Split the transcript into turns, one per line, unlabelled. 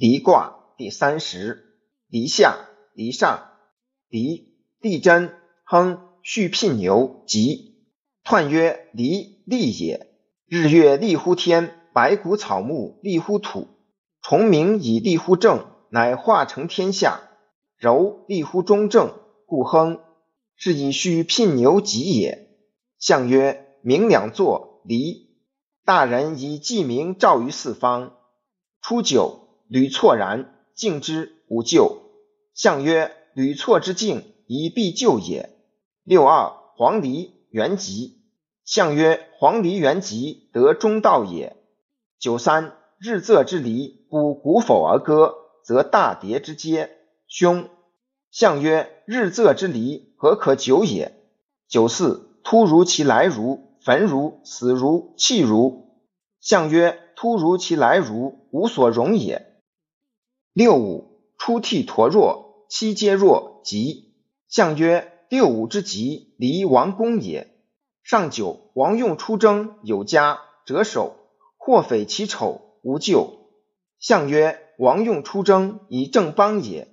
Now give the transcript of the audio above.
离卦第三十，离下，离上，离地真亨，戌聘牛，吉。彖曰离，利也。日月利乎天，白谷草木利乎土，虫鸣以利乎政，乃化成天下。柔利乎中正，故亨。是以戌聘牛，吉也。象曰明两作，离。大人以记名照于四方。初九，屡错然，敬之，无咎。象曰屡错之敬，以必救也。六二，黄鹂元吉。象曰：黄鹂元吉，得中道也。九三，日昃之离，不鼓否而歌，则大蝶之阶，凶。象曰：日昃之离，何可久也？九四，突如其来如，焚如，死如，弃如。象曰：突如其来如，无所容也。六五，出涕沱弱，七皆弱，吉。象曰：六五之吉，离王公也。上九，王用出征，有家，折首，或匪其丑，无咎。象曰：王用出征，以正邦也。